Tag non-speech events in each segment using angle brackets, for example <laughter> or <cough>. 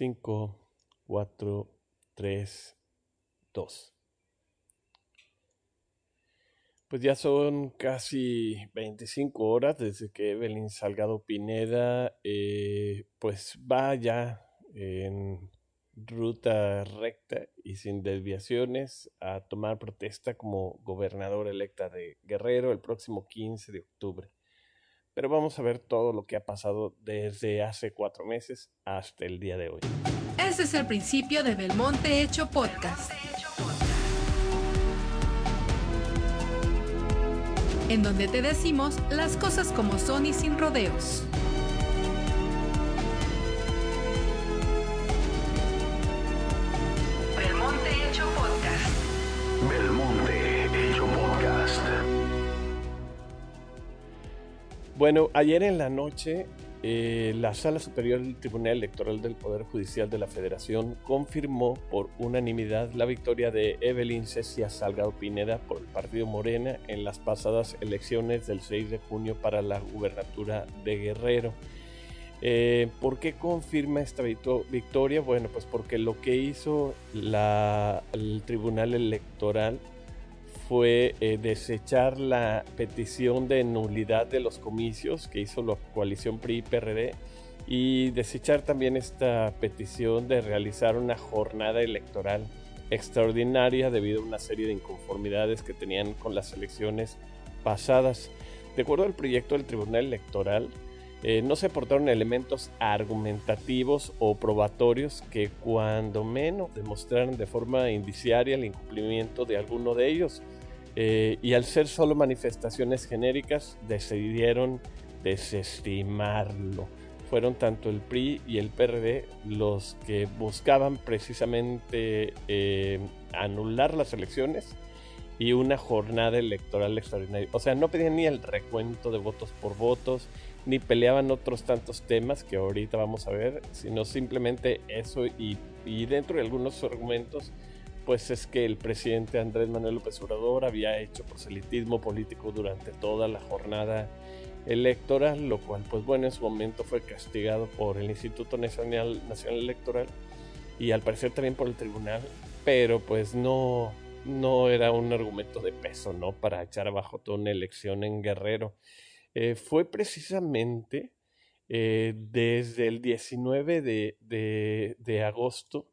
5, 4, 3, 2. Pues ya son casi 25 horas desde que Evelyn Salgado Pineda eh, pues va ya en ruta recta y sin desviaciones a tomar protesta como gobernadora electa de Guerrero el próximo 15 de octubre. Pero vamos a ver todo lo que ha pasado desde hace cuatro meses hasta el día de hoy. Ese es el principio de Belmonte Hecho Podcast. En donde te decimos las cosas como son y sin rodeos. Bueno, ayer en la noche, eh, la Sala Superior del Tribunal Electoral del Poder Judicial de la Federación confirmó por unanimidad la victoria de Evelyn Cecia Salgado Pineda por el Partido Morena en las pasadas elecciones del 6 de junio para la gubernatura de Guerrero. Eh, ¿Por qué confirma esta victoria? Bueno, pues porque lo que hizo la, el Tribunal Electoral fue eh, desechar la petición de nulidad de los comicios que hizo la coalición PRI-PRD y desechar también esta petición de realizar una jornada electoral extraordinaria debido a una serie de inconformidades que tenían con las elecciones pasadas. De acuerdo al proyecto del Tribunal Electoral, eh, no se aportaron elementos argumentativos o probatorios que cuando menos demostraran de forma indiciaria el incumplimiento de alguno de ellos. Eh, y al ser solo manifestaciones genéricas, decidieron desestimarlo. Fueron tanto el PRI y el PRD los que buscaban precisamente eh, anular las elecciones y una jornada electoral extraordinaria. O sea, no pedían ni el recuento de votos por votos, ni peleaban otros tantos temas que ahorita vamos a ver, sino simplemente eso y, y dentro de algunos argumentos, pues es que el presidente Andrés Manuel López Obrador había hecho proselitismo político durante toda la jornada electoral, lo cual pues bueno en su momento fue castigado por el Instituto Nacional, Nacional Electoral y al parecer también por el tribunal, pero pues no, no era un argumento de peso, ¿no? Para echar abajo toda una elección en Guerrero. Eh, fue precisamente eh, desde el 19 de, de, de, agosto,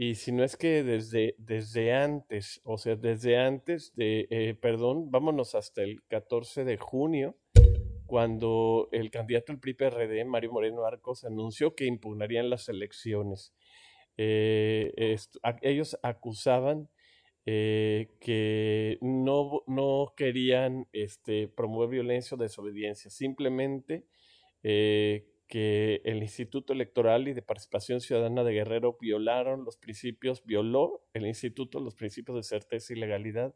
y si no es que desde, desde antes, o sea, desde antes de, eh, perdón, vámonos hasta el 14 de junio, cuando el candidato del PRI-PRD, Mario Moreno Arcos, anunció que impugnarían las elecciones. ellos acusaban eh, que no, no querían este, promover violencia o desobediencia, simplemente eh, que el Instituto Electoral y de Participación Ciudadana de Guerrero violaron los principios, violó el instituto los principios de certeza y legalidad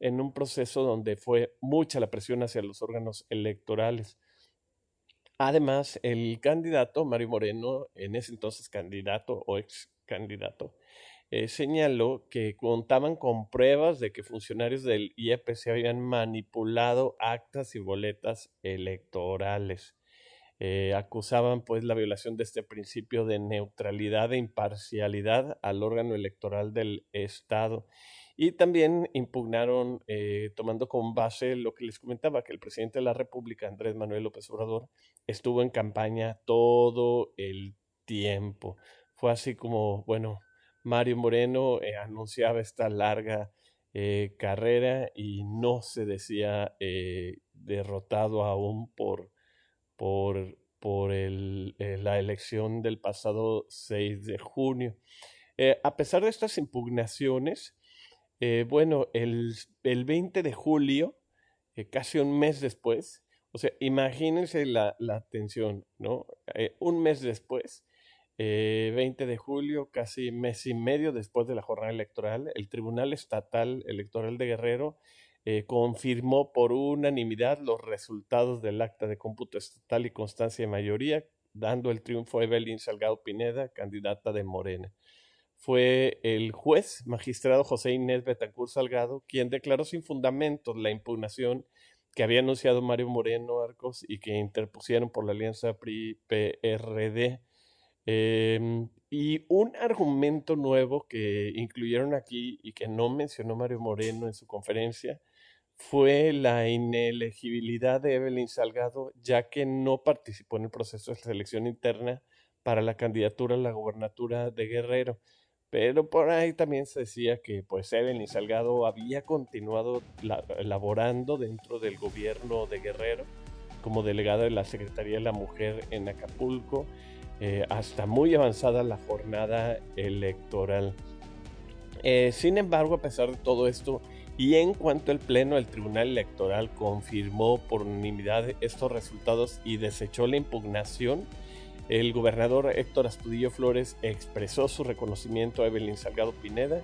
en un proceso donde fue mucha la presión hacia los órganos electorales. Además, el candidato, Mario Moreno, en ese entonces candidato o ex candidato, eh, señaló que contaban con pruebas de que funcionarios del IEP se habían manipulado actas y boletas electorales. Eh, acusaban pues la violación de este principio de neutralidad e imparcialidad al órgano electoral del Estado. Y también impugnaron, eh, tomando como base lo que les comentaba, que el presidente de la República, Andrés Manuel López Obrador, estuvo en campaña todo el tiempo. Fue así como, bueno, Mario Moreno eh, anunciaba esta larga carrera y no se decía derrotado aún por, por, por el, la elección del pasado 6 de junio. a pesar de estas impugnaciones, bueno, el, el, 20 de julio, casi un mes después, o sea, imagínense la, la tensión, ¿no? un mes después, 20 eh, de julio, casi mes y medio después de la jornada electoral, el Tribunal Estatal Electoral de Guerrero eh, confirmó por unanimidad los resultados del acta de cómputo estatal y constancia de mayoría, dando el triunfo a Evelyn Salgado Pineda, candidata de Morena. Fue el juez magistrado José Inés Betancur Salgado quien declaró sin fundamentos la impugnación que había anunciado Mario Moreno Arcos y que interpusieron por la alianza PRI-PRD Em, Y un argumento nuevo que incluyeron aquí y que no mencionó Mario Moreno en su conferencia fue la inelegibilidad de Evelyn Salgado, ya que no participó en el proceso de selección interna para la candidatura a la gobernatura de Guerrero. Pero por ahí también se decía que pues Evelyn Salgado había continuado laborando dentro del gobierno de Guerrero como delegada de la Secretaría de la Mujer en Acapulco eh, hasta muy avanzada la jornada electoral. Eh, sin embargo, a pesar de todo esto, y en cuanto el Pleno del Tribunal Electoral confirmó por unanimidad estos resultados y desechó la impugnación, el gobernador Héctor Astudillo Flores expresó su reconocimiento a Evelyn Salgado Pineda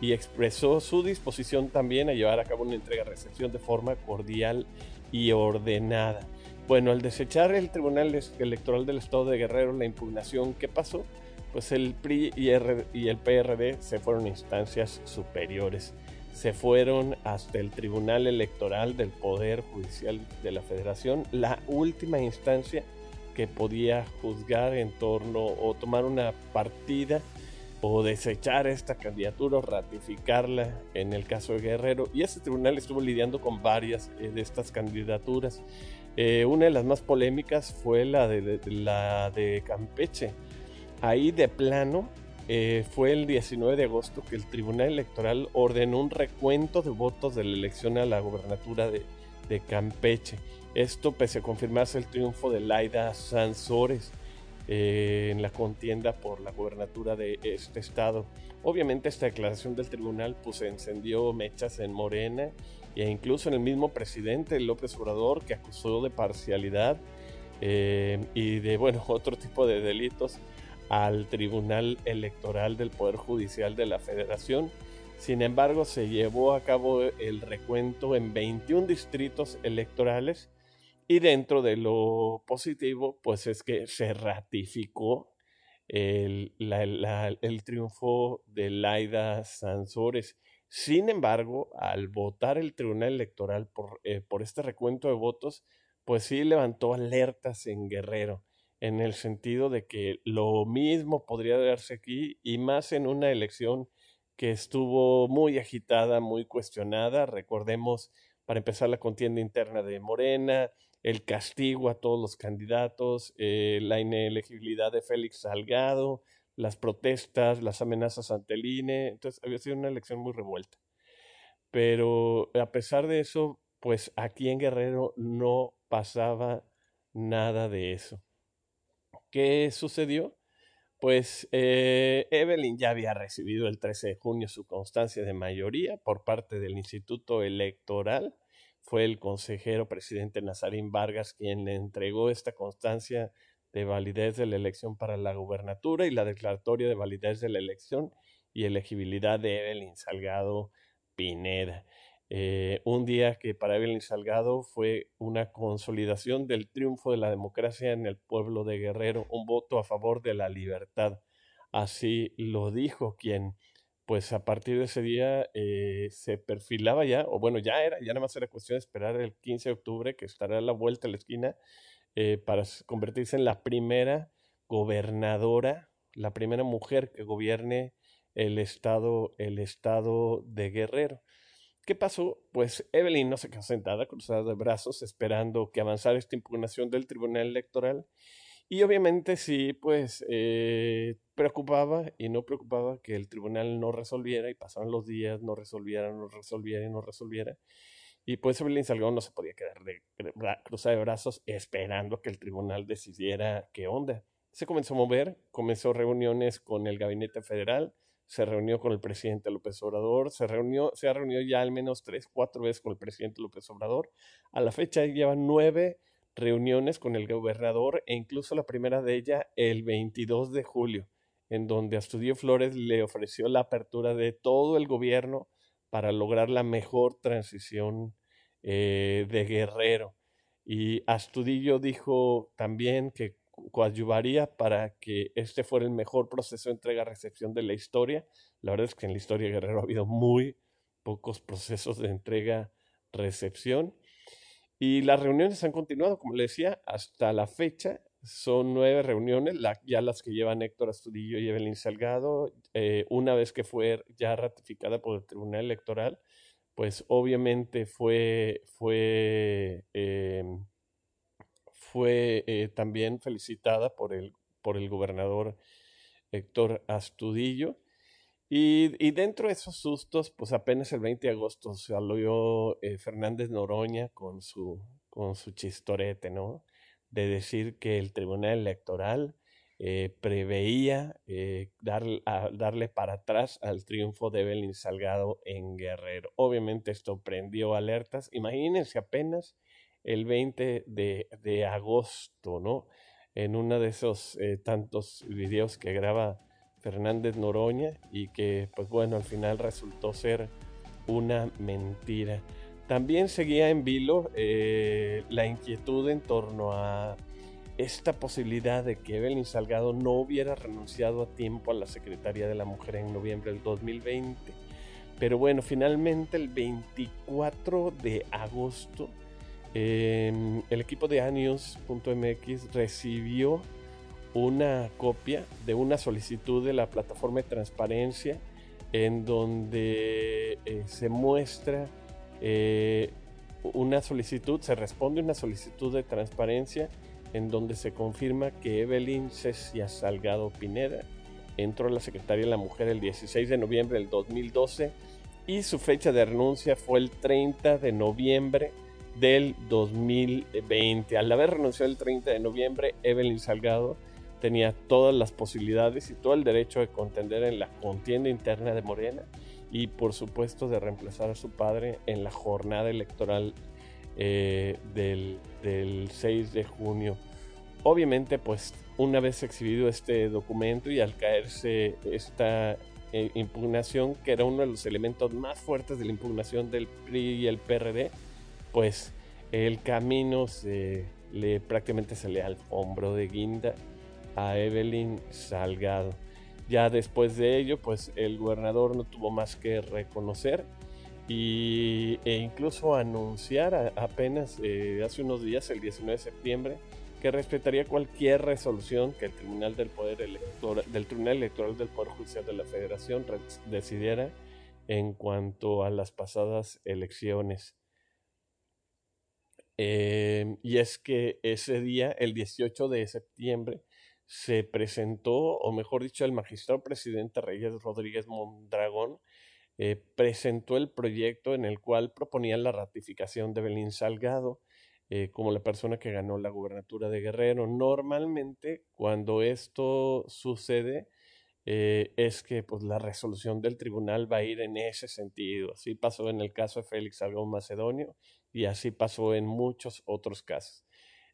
y expresó su disposición también a llevar a cabo una entrega-recepción de forma cordial y ordenada. Bueno, al desechar el Tribunal Electoral del Estado de Guerrero la impugnación, ¿qué pasó? Pues el PRI y, el PRD se fueron a instancias superiores. Se fueron hasta el Tribunal Electoral del Poder Judicial de la Federación, la última instancia que podía juzgar en torno o tomar una partida o desechar esta candidatura o ratificarla en el caso de Guerrero. Y ese tribunal estuvo lidiando con varias eh, de estas candidaturas. Eh, una de las más polémicas fue la de, la de Campeche. Ahí de plano eh, fue el 19 de agosto que el Tribunal Electoral ordenó un recuento de votos de la elección a la gobernatura de, Campeche. Esto pese a confirmarse el triunfo de Laida Sansores eh, en la contienda por la gobernatura de este estado. Obviamente esta declaración del tribunal pues encendió mechas en Morena e incluso en el mismo presidente López Obrador que acusó de parcialidad eh, y de bueno <laughs> otro tipo de delitos al Tribunal Electoral del Poder Judicial de la Federación. Sin embargo, se llevó a cabo el recuento en 21 distritos electorales y dentro de lo positivo, pues es que se ratificó el, el triunfo de Laida Sansores. Sin embargo, al votar el Tribunal Electoral por, eh, por este recuento de votos, pues sí levantó alertas en Guerrero, en el sentido de que lo mismo podría darse aquí y más en una elección que estuvo muy agitada, muy cuestionada. Recordemos, para empezar, la contienda interna de Morena, el castigo a todos los candidatos, eh, la inelegibilidad de Félix Salgado, las protestas, las amenazas ante el INE, entonces había sido una elección muy revuelta. Pero a pesar de eso, pues aquí en Guerrero no pasaba nada de eso. ¿Qué sucedió? Pues eh, Evelyn ya había recibido el 13 de junio su constancia de mayoría por parte del Instituto Electoral. Fue el consejero presidente Nazarín Vargas quien le entregó esta constancia de validez de la elección para la gubernatura y la declaratoria de validez de la elección y elegibilidad de Evelyn Salgado Pineda. Eh, un día que para Evelyn Salgado fue una consolidación del triunfo de la democracia en el pueblo de Guerrero, un voto a favor de la libertad. Así lo dijo quien, pues a partir de ese día eh, se perfilaba ya, o bueno, ya era, ya nada más era cuestión de esperar el 15 de octubre, que estará a la vuelta a la esquina, eh, para convertirse en la primera gobernadora, la primera mujer que gobierne el estado, el estado de Guerrero. ¿Qué pasó? Pues Evelyn no se quedó sentada, cruzada de brazos, esperando que avanzara esta impugnación del Tribunal Electoral. Y obviamente sí, pues eh, preocupaba y no preocupaba que el tribunal no resolviera y pasaban los días, no resolviera, no resolviera y no resolviera. Y pues Evelyn Salgado no se podía quedar de, cruzada de brazos esperando que el tribunal decidiera qué onda. Se comenzó a mover, comenzó reuniones con el gabinete federal, se reunió con el presidente López Obrador, se reunió, se ha reunido ya al menos tres, cuatro veces con el presidente López Obrador. A la fecha lleva nueve reuniones con el gobernador e incluso la primera de ella el 22 de julio, en donde Astudio Flores le ofreció la apertura de todo el gobierno para lograr la mejor transición eh, de Guerrero. Y Astudillo dijo también que coadyuvaría para que este fuera el mejor proceso de entrega-recepción de la historia. La verdad es que en la historia de Guerrero ha habido muy pocos procesos de entrega-recepción. Y las reuniones han continuado, como le decía, hasta la fecha son nueve reuniones, ya las que llevan Héctor Astudillo y Evelyn Salgado. Eh, una vez que fue ya ratificada por el Tribunal Electoral, pues obviamente fue, fue, em, fue eh, también felicitada por el, por el gobernador Héctor Astudillo. Y, dentro de esos sustos, pues apenas el 20 de agosto salió eh, Fernández Noroña con su, con su chistorete, ¿no? De decir que el Tribunal Electoral eh, preveía eh, darle para atrás al triunfo de Evelyn Salgado en Guerrero. Obviamente esto prendió alertas. Imagínense apenas el 20 de, de agosto, ¿no? En uno de esos tantos videos que graba Fernández Noroña y que pues bueno al final resultó ser una mentira. También seguía en vilo eh, la inquietud en torno a esta posibilidad de que Evelyn Salgado no hubiera renunciado a tiempo a la Secretaría de la Mujer en noviembre del 2020. Pero bueno, finalmente el 24 de agosto el equipo de Anius.mx recibió una copia de una solicitud de la plataforma de transparencia en donde eh, se muestra eh, una solicitud, se responde una solicitud de transparencia en donde se confirma que Evelyn Cecia Salgado Pineda entró a la Secretaría de la Mujer el 16 de noviembre del 2012 y su fecha de renuncia fue el 30 de noviembre del 2020. Al haber renunciado el 30 de noviembre, Evelyn Salgado tenía todas las posibilidades y todo el derecho de contender en la contienda interna de Morena y por supuesto de reemplazar a su padre en la jornada electoral eh, del, 6 de junio. Obviamente pues una vez exhibido este documento y al caerse esta eh, impugnación que era uno de los elementos más fuertes de la impugnación del PRI y el PRD pues el camino se le prácticamente se le al hombro de guinda a Evelyn Salgado. Ya después de ello, pues el gobernador no tuvo más que reconocer y, e incluso anunciar apenas eh, hace unos días, el 19 de septiembre, que respetaría cualquier resolución que el Tribunal del Poder Electoral, del Tribunal Electoral del Poder Judicial de la Federación decidiera en cuanto a las pasadas elecciones. Eh, y es que ese día, el 18 de septiembre, se presentó, o mejor dicho, el magistrado presidente Reyes Rodríguez Mondragón eh, presentó el proyecto en el cual proponía la ratificación de Belín Salgado eh, como la persona que ganó la gubernatura de Guerrero. Normalmente, cuando esto sucede, eh, es que pues, la resolución del tribunal va a ir en ese sentido. Así pasó en el caso de Félix Salgado Macedonio y así pasó en muchos otros casos.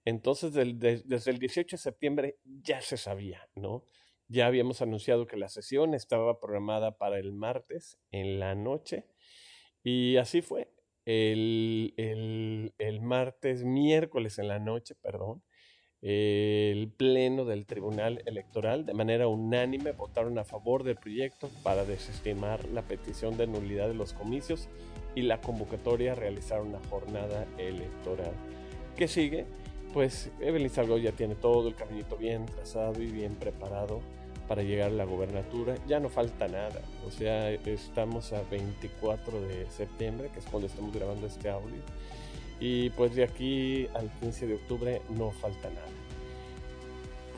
Entonces, desde el 18 de septiembre ya se sabía, ¿no? Ya habíamos anunciado que la sesión estaba programada para el martes en la noche y así fue. El, el martes, miércoles en la noche, perdón, el pleno del Tribunal Electoral de manera unánime votaron a favor del proyecto para desestimar la petición de nulidad de los comicios y la convocatoria a realizar una jornada electoral. ¿Qué sigue? pues Evelyn Salgado ya tiene todo el caminito bien trazado y bien preparado para llegar a la gobernatura. Ya no falta nada. O sea, estamos a 24 de septiembre, que es cuando estamos grabando este audio. Y pues de aquí al 15 de octubre no falta nada.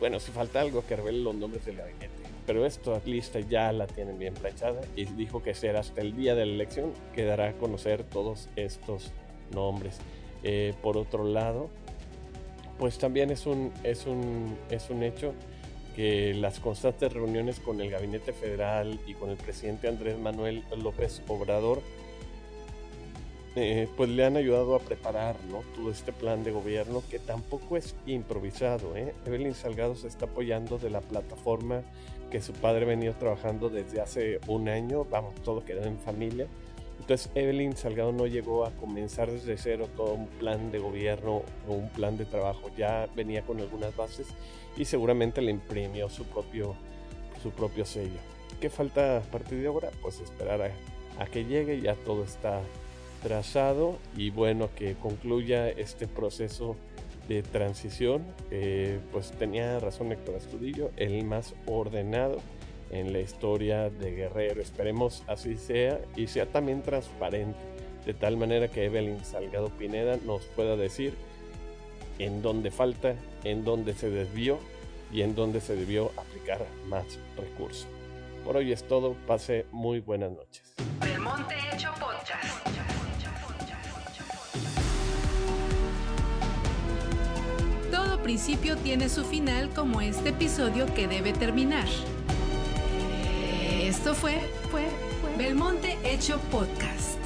Bueno, si falta algo que revele los nombres del gabinete. Pero esta lista ya la tienen bien planchada y dijo que será hasta el día de la elección que dará a conocer todos estos nombres. Eh, por otro lado, pues también es un, es un, es un hecho que las constantes reuniones con el gabinete federal y con el presidente Andrés Manuel López Obrador eh, pues le han ayudado a preparar ¿no? todo este plan de gobierno que tampoco es improvisado. ¿eh? Evelyn Salgado se está apoyando de la plataforma que su padre venía trabajando desde hace un año, vamos, todo queda en familia entonces Evelyn Salgado no llegó a comenzar desde cero todo un plan de gobierno o un plan de trabajo, ya venía con algunas bases y seguramente le imprimió su propio, su propio sello. ¿Qué falta a partir de ahora? Pues esperar a, a que llegue, ya todo está trazado y bueno, que concluya este proceso de transición, eh, pues tenía razón Héctor Astudillo, el más ordenado en la historia de Guerrero. Esperemos así sea y sea también transparente, de tal manera que Evelyn Salgado Pineda nos pueda decir en dónde falta, en dónde se desvió y en dónde se debió aplicar más recursos. Por hoy es todo, pase muy buenas noches. Principio tiene su final como este episodio que debe terminar. Esto fue, fue, fue Belmonte Hecho Podcast.